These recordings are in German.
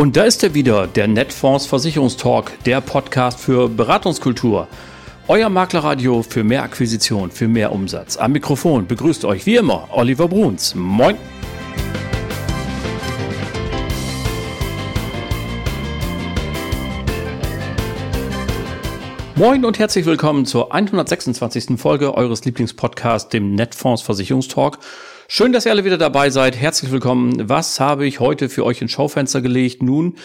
Und da ist er wieder, der Netfonds Versicherungstalk, der Podcast für Beratungskultur. Euer Maklerradio für mehr Akquisition, für mehr Umsatz. Am Mikrofon begrüßt euch wie immer Oliver Bruns. Moin! Moin und herzlich willkommen zur 126. Folge eures Lieblingspodcasts, dem Netfonds Versicherungstalk. Schön, dass ihr alle wieder dabei seid. Herzlich willkommen. Was habe ich heute für euch ins Schaufenster gelegt? Nun,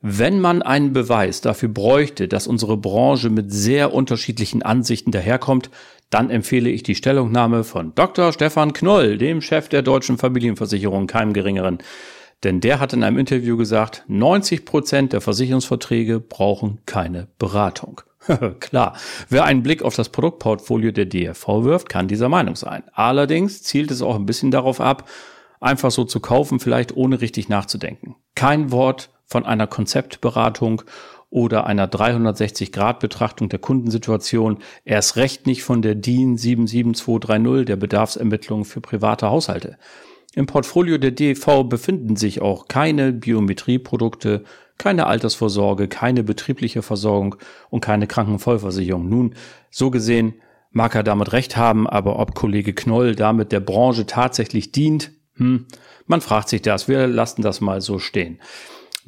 wenn man einen Beweis dafür bräuchte, dass unsere Branche mit sehr unterschiedlichen Ansichten daherkommt, dann empfehle ich die Stellungnahme von Dr. Stefan Knoll, dem Chef der deutschen Familienversicherung, keinem geringeren. Denn der hat in einem Interview gesagt, 90 Prozent der Versicherungsverträge brauchen keine Beratung. Klar, wer einen Blick auf das Produktportfolio der DRV wirft, kann dieser Meinung sein. Allerdings zielt es auch ein bisschen darauf ab, einfach so zu kaufen, vielleicht ohne richtig nachzudenken. Kein Wort von einer Konzeptberatung oder einer 360-Grad-Betrachtung der Kundensituation, erst recht nicht von der DIN 77230 der Bedarfsermittlung für private Haushalte. Im Portfolio der DV befinden sich auch keine Biometrieprodukte, keine Altersvorsorge, keine betriebliche Versorgung und keine Krankenvollversicherung. Nun, so gesehen mag er damit recht haben, aber ob Kollege Knoll damit der Branche tatsächlich dient, hm, man fragt sich das. Wir lassen das mal so stehen.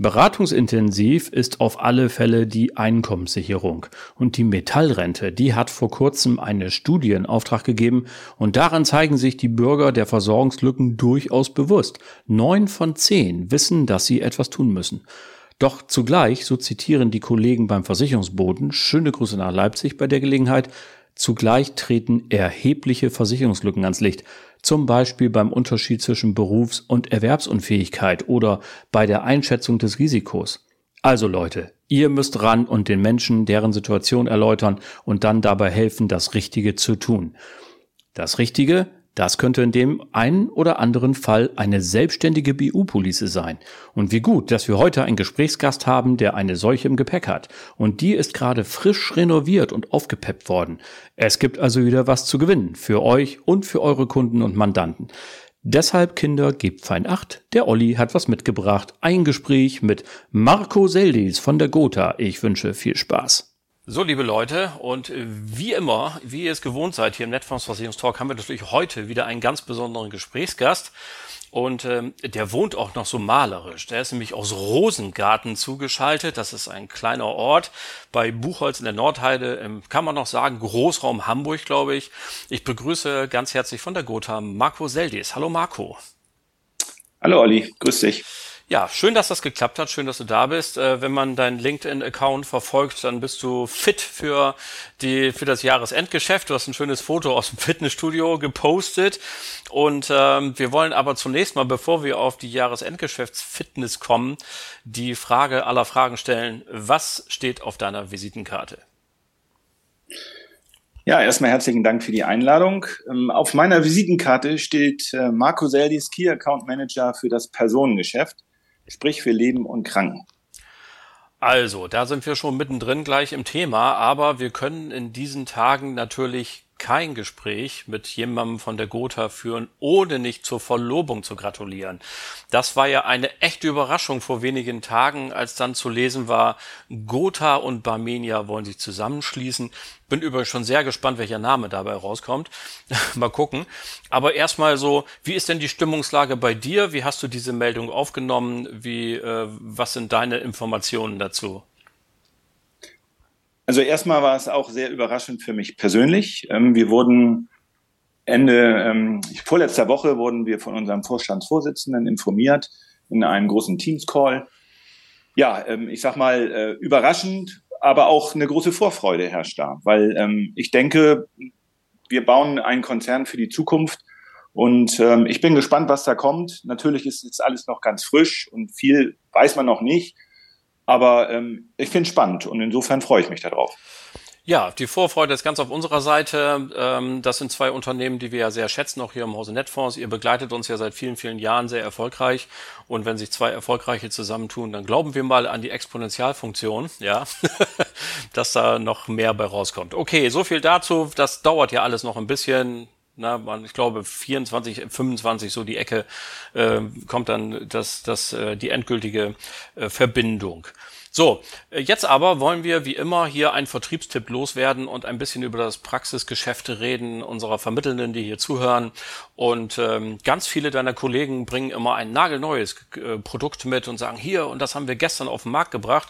Beratungsintensiv ist auf alle Fälle die Einkommenssicherung. Und die Metallrente, die hat vor kurzem eine Studie in Auftrag gegeben und daran zeigen sich die Bürger der Versorgungslücken durchaus bewusst. Neun von zehn wissen, dass sie etwas tun müssen. Doch zugleich, so zitieren die Kollegen beim Versicherungsboden, schöne Grüße nach Leipzig bei der Gelegenheit, zugleich treten erhebliche Versicherungslücken ans Licht. Zum Beispiel beim Unterschied zwischen Berufs- und Erwerbsunfähigkeit oder bei der Einschätzung des Risikos. Also Leute, ihr müsst ran und den Menschen deren Situation erläutern und dann dabei helfen, das Richtige zu tun. Das Richtige das könnte in dem einen oder anderen Fall eine selbstständige BU-Police sein. Und wie gut, dass wir heute einen Gesprächsgast haben, der eine solche im Gepäck hat. Und die ist gerade frisch renoviert und aufgepeppt worden. Es gibt also wieder was zu gewinnen. Für euch und für eure Kunden und Mandanten. Deshalb, Kinder, gebt fein Acht. Der Olli hat was mitgebracht. Ein Gespräch mit Marco Seldis von der Gotha. Ich wünsche viel Spaß. So, liebe Leute, und wie immer, wie ihr es gewohnt seid, hier im Netfondsversicherungstalk haben wir natürlich heute wieder einen ganz besonderen Gesprächsgast. Und ähm, der wohnt auch noch so malerisch. Der ist nämlich aus Rosengarten zugeschaltet. Das ist ein kleiner Ort bei Buchholz in der Nordheide, im, kann man noch sagen, Großraum Hamburg, glaube ich. Ich begrüße ganz herzlich von der Gotha Marco Seldis. Hallo Marco. Hallo Olli, grüß dich. Ja, schön, dass das geklappt hat. Schön, dass du da bist. Äh, wenn man deinen LinkedIn-Account verfolgt, dann bist du fit für die für das Jahresendgeschäft. Du hast ein schönes Foto aus dem Fitnessstudio gepostet. Und ähm, wir wollen aber zunächst mal, bevor wir auf die Jahresendgeschäftsfitness kommen, die Frage aller Fragen stellen: Was steht auf deiner Visitenkarte? Ja, erstmal herzlichen Dank für die Einladung. Ähm, auf meiner Visitenkarte steht äh, Marco Seldis, Key Account Manager für das Personengeschäft sprich für Leben und Kranken. Also, da sind wir schon mittendrin gleich im Thema, aber wir können in diesen Tagen natürlich kein Gespräch mit jemandem von der Gotha führen, ohne nicht zur Verlobung zu gratulieren. Das war ja eine echte Überraschung vor wenigen Tagen, als dann zu lesen war, Gotha und Barmenia wollen sich zusammenschließen. Bin übrigens schon sehr gespannt, welcher Name dabei rauskommt. Mal gucken. Aber erstmal so, wie ist denn die Stimmungslage bei dir? Wie hast du diese Meldung aufgenommen? Wie, äh, was sind deine Informationen dazu? Also erstmal war es auch sehr überraschend für mich persönlich. Ähm, wir wurden Ende, ähm, vorletzter Woche wurden wir von unserem Vorstandsvorsitzenden informiert in einem großen Teams-Call. Ja, ähm, ich sag mal, äh, überraschend, aber auch eine große Vorfreude herrscht da, weil ich denke, wir bauen einen Konzern für die Zukunft und ich bin gespannt, was da kommt. Natürlich ist jetzt alles noch ganz frisch und viel weiß man noch nicht. Aber ähm, ich finde es spannend und insofern freue ich mich darauf. Ja, die Vorfreude ist ganz auf unserer Seite. Ähm, das sind zwei Unternehmen, die wir ja sehr schätzen, auch hier im Hause Netfonds. Ihr begleitet uns ja seit vielen, vielen Jahren sehr erfolgreich. Und wenn sich zwei Erfolgreiche zusammentun, dann glauben wir mal an die Exponentialfunktion, ja, dass da noch mehr bei rauskommt. Okay, so viel dazu. Das dauert ja alles noch ein bisschen Na, man, ich glaube 24, 25 so die Ecke äh, kommt dann das, das, äh, die endgültige äh, Verbindung. So, äh, jetzt aber wollen wir wie immer hier einen Vertriebstipp loswerden und ein bisschen über das Praxisgeschäft reden unserer Vermittelnden, die hier zuhören. Und ähm, ganz viele deiner Kollegen bringen immer ein nagelneues äh, Produkt mit und sagen, hier, und das haben wir gestern auf den Markt gebracht.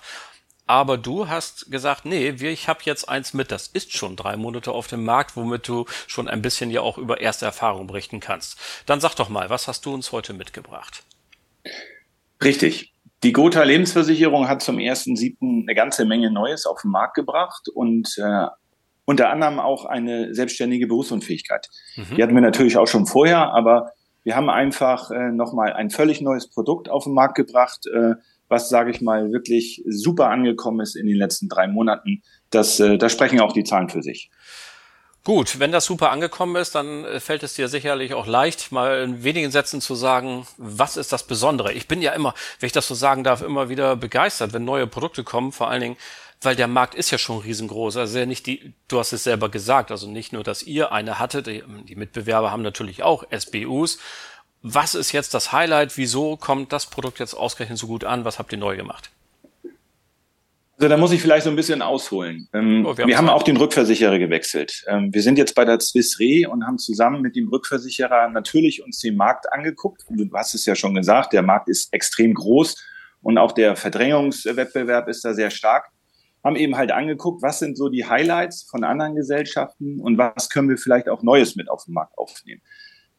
Aber du hast gesagt, nee, ich habe jetzt eins mit, das ist schon drei Monate auf dem Markt, womit du schon ein bisschen ja auch über erste Erfahrungen berichten kannst. Dann sag doch mal, was hast du uns heute mitgebracht? Richtig. Die Gotha Lebensversicherung hat zum 1.7. eine ganze Menge Neues auf den Markt gebracht und äh, unter anderem auch eine selbstständige Berufsunfähigkeit. Mhm. Die hatten wir natürlich auch schon vorher, aber wir haben einfach äh, nochmal ein völlig neues Produkt auf den Markt gebracht, äh, was, sage ich mal, wirklich super angekommen ist in den letzten drei Monaten. Das, äh, da sprechen auch die Zahlen für sich. Gut, wenn das super angekommen ist, dann fällt es dir sicherlich auch leicht, mal in wenigen Sätzen zu sagen, was ist das Besondere? Ich bin ja immer, wenn ich das so sagen darf, immer wieder begeistert, wenn neue Produkte kommen, vor allen Dingen, weil der Markt ist ja schon riesengroß. Also nicht die, du hast es selber gesagt, also nicht nur, dass ihr eine hattet, die, die Mitbewerber haben natürlich auch SBUs. Was ist jetzt das Highlight? Wieso kommt das Produkt jetzt ausgerechnet so gut an? Was habt ihr neu gemacht? Also da muss ich vielleicht so ein bisschen ausholen. Ähm, oh, wir, wir haben auch den Rückversicherer gewechselt. Ähm, wir sind jetzt bei der Swiss Re und haben zusammen mit dem Rückversicherer natürlich uns den Markt angeguckt. Du hast es ja schon gesagt, der Markt ist extrem groß und auch der Verdrängungswettbewerb ist da sehr stark. Haben eben halt angeguckt, was sind so die Highlights von anderen Gesellschaften und was können wir vielleicht auch Neues mit auf den Markt aufnehmen.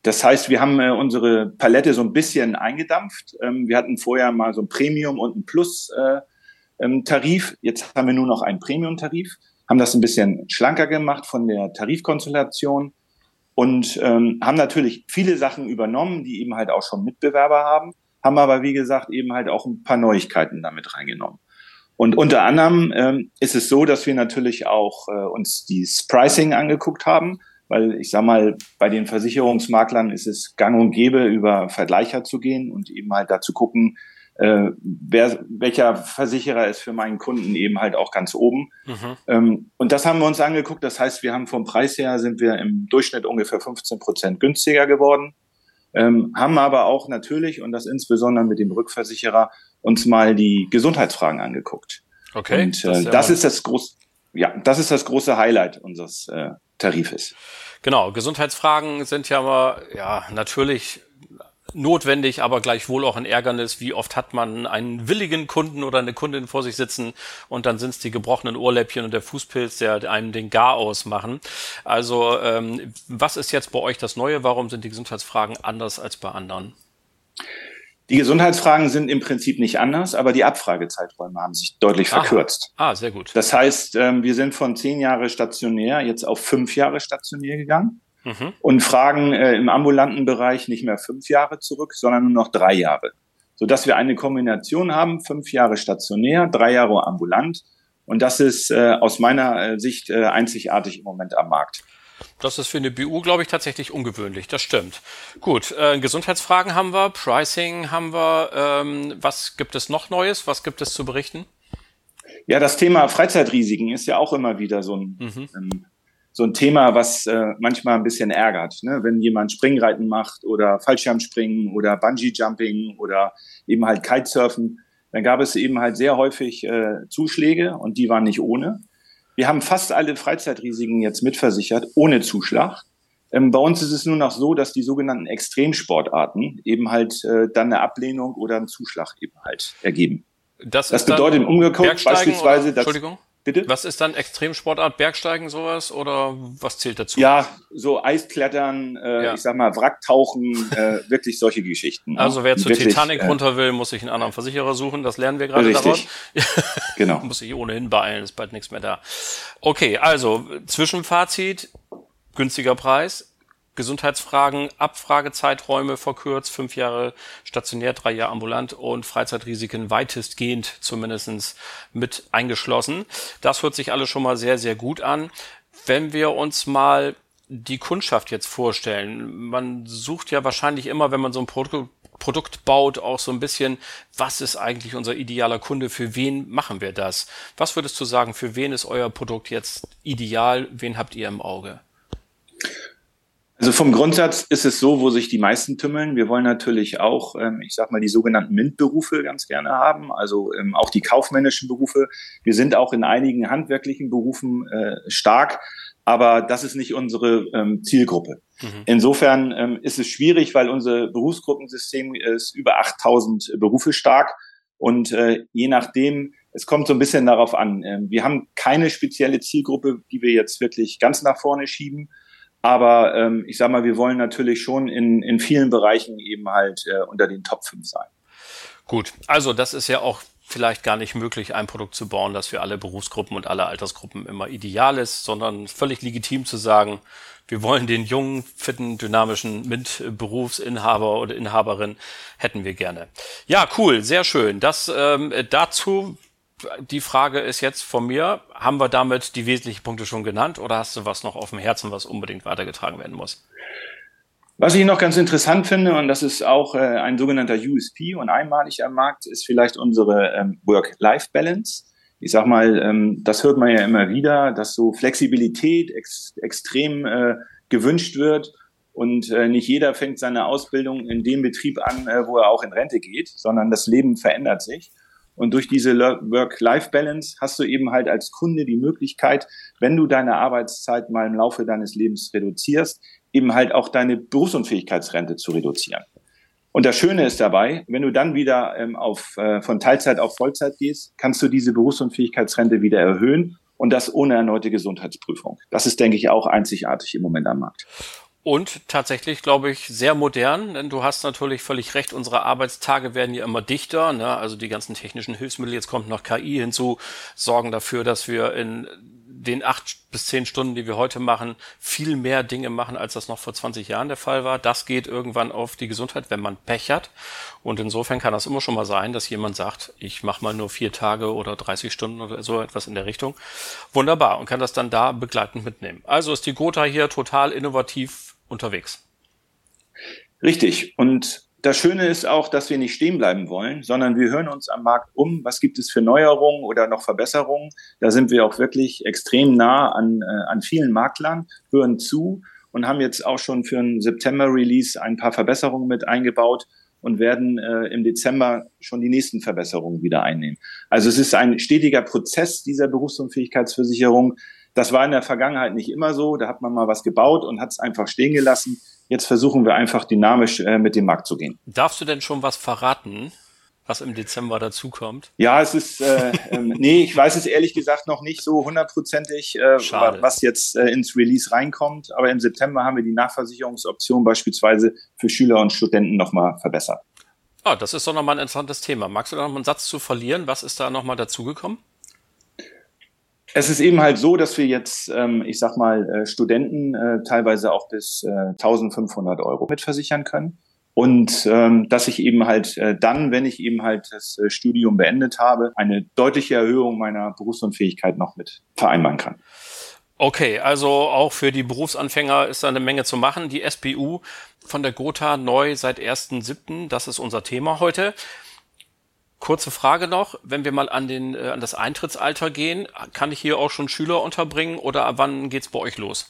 Das heißt, wir haben äh, unsere Palette so ein bisschen eingedampft. Ähm, wir hatten vorher mal so ein Premium und ein Plus. Äh, ähm. Jetzt haben wir nur noch einen Premium-Tarif, haben das ein bisschen schlanker gemacht von der Tarifkonstellation und ähm, haben natürlich viele Sachen übernommen, die eben halt auch schon Mitbewerber haben, haben aber wie gesagt eben halt auch ein paar Neuigkeiten damit reingenommen. Und unter anderem ähm, ist es so, dass wir natürlich auch äh, uns das Pricing angeguckt haben, weil ich sag mal, bei den Versicherungsmaklern ist es gang und gäbe, über Vergleicher zu gehen und eben halt da zu gucken, äh, wer, welcher Versicherer ist für meinen Kunden eben halt auch ganz oben. Mhm. Ähm, und das haben wir uns angeguckt. Das heißt, wir haben vom Preis her sind wir im Durchschnitt ungefähr 15 Prozent günstiger geworden. Ähm, haben aber auch natürlich, und das insbesondere mit dem Rückversicherer, uns mal die Gesundheitsfragen angeguckt. Okay. Und äh, das, das ist das große, ja, das ist das große Highlight unseres äh, Tarifes. Genau, Gesundheitsfragen sind ja aber ja natürlich notwendig, aber gleichwohl auch ein Ärgernis. Wie oft hat man einen willigen Kunden oder eine Kundin vor sich sitzen und dann sind es die gebrochenen Ohrläppchen und der Fußpilz, der einem den Gar ausmachen. Also ähm, was ist jetzt bei euch das Neue? Warum sind die Gesundheitsfragen anders als bei anderen? Die Gesundheitsfragen sind im Prinzip nicht anders, aber die Abfragezeiträume haben sich deutlich Aha. verkürzt. Ah, sehr gut. Das heißt, ähm, wir sind von zehn Jahre stationär jetzt auf fünf Jahre stationär gegangen mhm. und fragen äh, im ambulanten Bereich nicht mehr fünf Jahre zurück, sondern nur noch drei Jahre. Sodass wir eine Kombination haben, fünf Jahre stationär, drei Jahre ambulant. Und das ist äh, aus meiner äh, Sicht einzigartig im Moment am Markt. Das ist für eine BU, glaube ich, tatsächlich ungewöhnlich. Das stimmt. Gut, äh, Gesundheitsfragen haben wir, Pricing haben wir. Ähm, was gibt es noch Neues? Was gibt es zu berichten? Ja, das Thema Freizeitrisiken ist ja auch immer wieder so ein, mhm. ähm, so ein Thema, was äh, manchmal ein bisschen ärgert. Ne? Wenn jemand Springreiten macht oder Fallschirmspringen oder Bungee-Jumping oder eben halt Kitesurfen, dann gab es eben halt sehr häufig äh, Zuschläge und die waren nicht ohne. Wir haben fast alle Freizeitrisiken jetzt mitversichert, ohne Zuschlag. Ähm, bei uns ist es nur noch so, dass die sogenannten Extremsportarten eben halt äh, dann eine Ablehnung oder einen Zuschlag eben halt ergeben. Das, das bedeutet im Umgekehrten beispielsweise, dass, Entschuldigung? Bitte? Was ist dann Extremsportart? Bergsteigen sowas oder was zählt dazu? Ja, so Eisklettern, äh, ja. ich sag mal Wracktauchen, äh, wirklich solche Geschichten. Ne? Also wer zur Titanic äh, runter will, muss sich einen anderen Versicherer suchen. Das lernen wir gerade richtig. daraus. genau. muss sich ohnehin beeilen, ist bald nichts mehr da. Okay, also Zwischenfazit, günstiger Preis, Gesundheitsfragen, Abfragezeiträume verkürzt, fünf Jahre stationär, drei Jahre ambulant und Freizeitrisiken weitestgehend zumindestens mit eingeschlossen. Das hört sich alles schon mal sehr, sehr gut an. Wenn wir uns mal die Kundschaft jetzt vorstellen, man sucht ja wahrscheinlich immer, wenn man so ein Produkt Produkt baut, auch so ein bisschen, was ist eigentlich unser idealer Kunde, für wen machen wir das? Was würdest du sagen, für wen ist euer Produkt jetzt ideal, wen habt ihr im Auge? Also vom Grundsatz ist es so, wo sich die meisten tümmeln. Wir wollen natürlich auch, ähm, ich sag mal, die sogenannten MINT-Berufe ganz gerne haben, also ähm, auch die kaufmännischen Berufe. Wir sind auch in einigen handwerklichen Berufen äh, stark, aber das ist nicht unsere ähm, Zielgruppe. Mhm. Insofern ist es schwierig, weil unser Berufsgruppensystem ist über 8000 Berufe stark und äh, je nachdem, es kommt so ein bisschen darauf an. Wir haben keine spezielle Zielgruppe, die wir jetzt wirklich ganz nach vorne schieben aber ähm, ich sag mal, wir wollen natürlich schon in, in vielen Bereichen eben halt äh, unter den Top 5 sein. Gut, also das ist ja auch vielleicht gar nicht möglich, ein Produkt zu bauen, das für alle Berufsgruppen und alle Altersgruppen immer ideal ist, sondern völlig legitim zu sagen, wir wollen den jungen, fitten, dynamischen MINT-Berufsinhaber oder Inhaberin hätten wir gerne. Ja, cool, sehr schön. Das ähm, dazu die Frage ist jetzt von mir, haben wir damit die wesentlichen Punkte schon genannt oder hast du was noch auf dem Herzen, was unbedingt weitergetragen werden muss? Was ich noch ganz interessant finde, und das ist auch äh, ein sogenannter USP und einmalig am Markt, ist vielleicht unsere ähm, Work-Life-Balance. Ich sag mal, ähm, das hört man ja immer wieder, dass so Flexibilität ex extrem äh, gewünscht wird. Und äh, nicht jeder fängt seine Ausbildung in dem Betrieb an, äh, wo er auch in Rente geht, sondern das Leben verändert sich. Und durch diese Work-Life-Balance hast du eben halt als Kunde die Möglichkeit, wenn du deine Arbeitszeit mal im Laufe deines Lebens reduzierst, eben halt auch deine Berufsunfähigkeitsrente zu reduzieren. Und das Schöne ist dabei, wenn du dann wieder ähm, auf, äh, von Teilzeit auf Vollzeit gehst, kannst du diese Berufsunfähigkeitsrente wieder erhöhen und das ohne erneute Gesundheitsprüfung. Das ist, denke ich, auch einzigartig im Moment am Markt. Und tatsächlich, glaube ich, sehr modern, denn du hast natürlich völlig recht, unsere Arbeitstage werden ja immer dichter. Ne? Also die ganzen technischen Hilfsmittel, jetzt kommt noch KI hinzu, sorgen dafür, dass wir in den acht bis zehn Stunden, die wir heute machen, viel mehr Dinge machen, als das noch vor 20 Jahren der Fall war. Das geht irgendwann auf die Gesundheit, wenn man Pech hat. Und insofern kann das immer schon mal sein, dass jemand sagt, ich mache mal nur vier Tage oder 30 Stunden oder so etwas in der Richtung. Wunderbar. Und kann das dann da begleitend mitnehmen. Also ist die Gotha hier total innovativ unterwegs. Richtig. Und das Schöne ist auch, dass wir nicht stehen bleiben wollen, sondern wir hören uns am Markt um, was gibt es für Neuerungen oder noch Verbesserungen. Da sind wir auch wirklich extrem nah an, äh, an vielen Maklern, hören zu und haben jetzt auch schon für ein September-Release ein paar Verbesserungen mit eingebaut und werden äh, im Dezember schon die nächsten Verbesserungen wieder einnehmen. Also es ist ein stetiger Prozess dieser Berufsunfähigkeitsversicherung, das war in der Vergangenheit nicht immer so. Da hat man mal was gebaut und hat es einfach stehen gelassen. Jetzt versuchen wir einfach dynamisch äh, mit dem Markt zu gehen. Darfst du denn schon was verraten? was im Dezember dazukommt? Ja, es ist, äh, ähm, nee, ich weiß es ehrlich gesagt noch nicht so hundertprozentig, äh, was jetzt äh, ins Release reinkommt. Aber im September haben wir die Nachversicherungsoption beispielsweise für Schüler und Studenten nochmal verbessert. Ah, das ist doch nochmal ein interessantes Thema. Magst du da nochmal einen Satz zu verlieren? Was ist da nochmal dazugekommen? Es ist eben halt so, dass wir jetzt, ähm, ich sag mal, äh, Studenten äh, teilweise auch bis äh, 1500 Euro mitversichern können. Und ähm, dass ich eben halt äh, dann, wenn ich eben halt das äh, Studium beendet habe, eine deutliche Erhöhung meiner Berufsunfähigkeit noch mit vereinbaren kann. Okay, also auch für die Berufsanfänger ist da eine Menge zu machen. Die SBU von der Gotha neu seit 1.7., das ist unser Thema heute. Kurze Frage noch, wenn wir mal an, den, äh, an das Eintrittsalter gehen, kann ich hier auch schon Schüler unterbringen oder ab wann geht's bei euch los?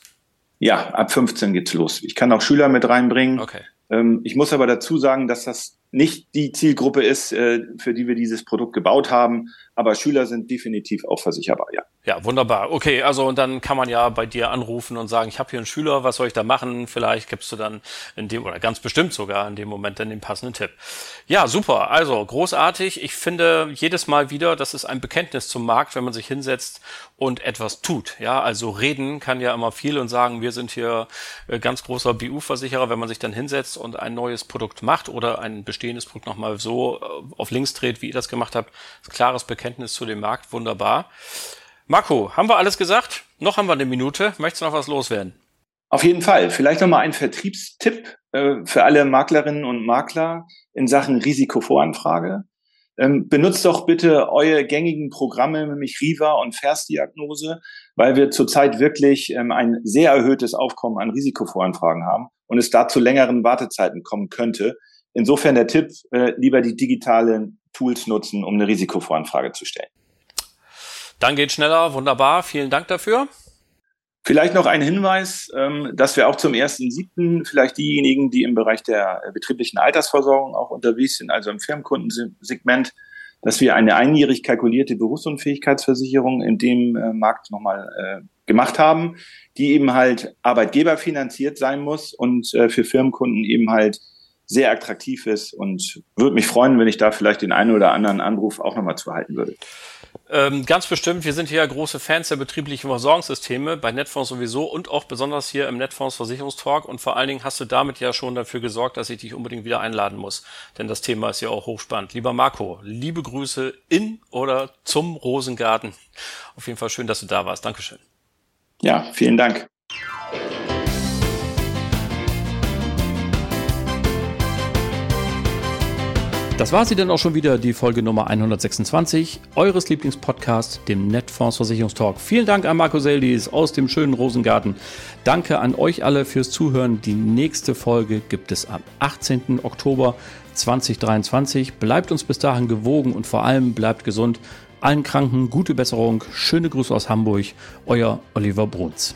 Ja, ab 15 geht's los. Ich kann auch Schüler mit reinbringen. Okay. Ähm, ich muss aber dazu sagen, dass das nicht die Zielgruppe ist, äh, für die wir dieses Produkt gebaut haben. Aber Schüler sind definitiv auch versicherbar, ja. Ja, wunderbar. Okay, also und dann kann man ja bei dir anrufen und sagen, ich habe hier einen Schüler, was soll ich da machen? Vielleicht gibst du dann in dem, oder ganz bestimmt sogar in dem Moment dann den passenden Tipp. Ja, super. Also großartig. Ich finde jedes Mal wieder, das ist ein Bekenntnis zum Markt, wenn man sich hinsetzt und etwas tut. Ja, also reden kann ja immer viel und sagen, wir sind hier äh, ganz großer BU-Versicherer, wenn man sich dann hinsetzt und ein neues Produkt macht oder ein bestehendes Produkt nochmal so äh, auf links dreht, wie ihr das gemacht habt. Klares Bekenntnis zu dem Markt. Wunderbar. Marco, haben wir alles gesagt? Noch haben wir eine Minute. Möchtest du noch was loswerden? Auf jeden Fall. Vielleicht nochmal ein Vertriebstipp äh, für alle Maklerinnen und Makler in Sachen Risikovoranfrage. Ähm, benutzt doch bitte eure gängigen Programme, nämlich Riva und Versdiagnose, weil wir zurzeit wirklich ähm, ein sehr erhöhtes Aufkommen an Risikovoranfragen haben und es da zu längeren Wartezeiten kommen könnte. Insofern der Tipp, äh, lieber die digitalen Tools nutzen, um eine Risikovoranfrage zu stellen. Dann geht schneller, wunderbar. Vielen Dank dafür. Vielleicht noch ein Hinweis, ähm, dass wir auch zum 1.7. vielleicht diejenigen, die im Bereich der betrieblichen Altersversorgung auch unterwegs sind, also im Firmenkundensegment, dass wir eine einjährig kalkulierte Berufsunfähigkeitsversicherung in dem äh, Markt nochmal äh, gemacht haben, die eben halt arbeitgeberfinanziert sein muss und äh, für Firmenkunden eben halt sehr attraktiv ist und würde mich freuen, wenn ich da vielleicht den einen oder anderen Anruf auch nochmal zu halten würde. Ähm, ganz bestimmt, wir sind hier ja große Fans der betrieblichen Versorgungssysteme, bei Netfonds sowieso und auch besonders hier im Netfonds Versicherungstalk. Und vor allen Dingen hast du damit ja schon dafür gesorgt, dass ich dich unbedingt wieder einladen muss. Denn das Thema ist ja auch hochspannend. Lieber Marco, liebe Grüße in oder zum Rosengarten. Auf jeden Fall schön, dass du da warst. Dankeschön. Ja, vielen Dank. Das war sie dann auch schon wieder, die Folge Nummer 126 eures Lieblingspodcasts, dem Netfonds Versicherungstalk. Vielen Dank an Marco Seldis aus dem schönen Rosengarten. Danke an euch alle fürs Zuhören. Die nächste Folge gibt es am 18. Oktober 2023. Bleibt uns bis dahin gewogen und vor allem bleibt gesund. Allen Kranken gute Besserung. Schöne Grüße aus Hamburg. Euer Oliver Bruns.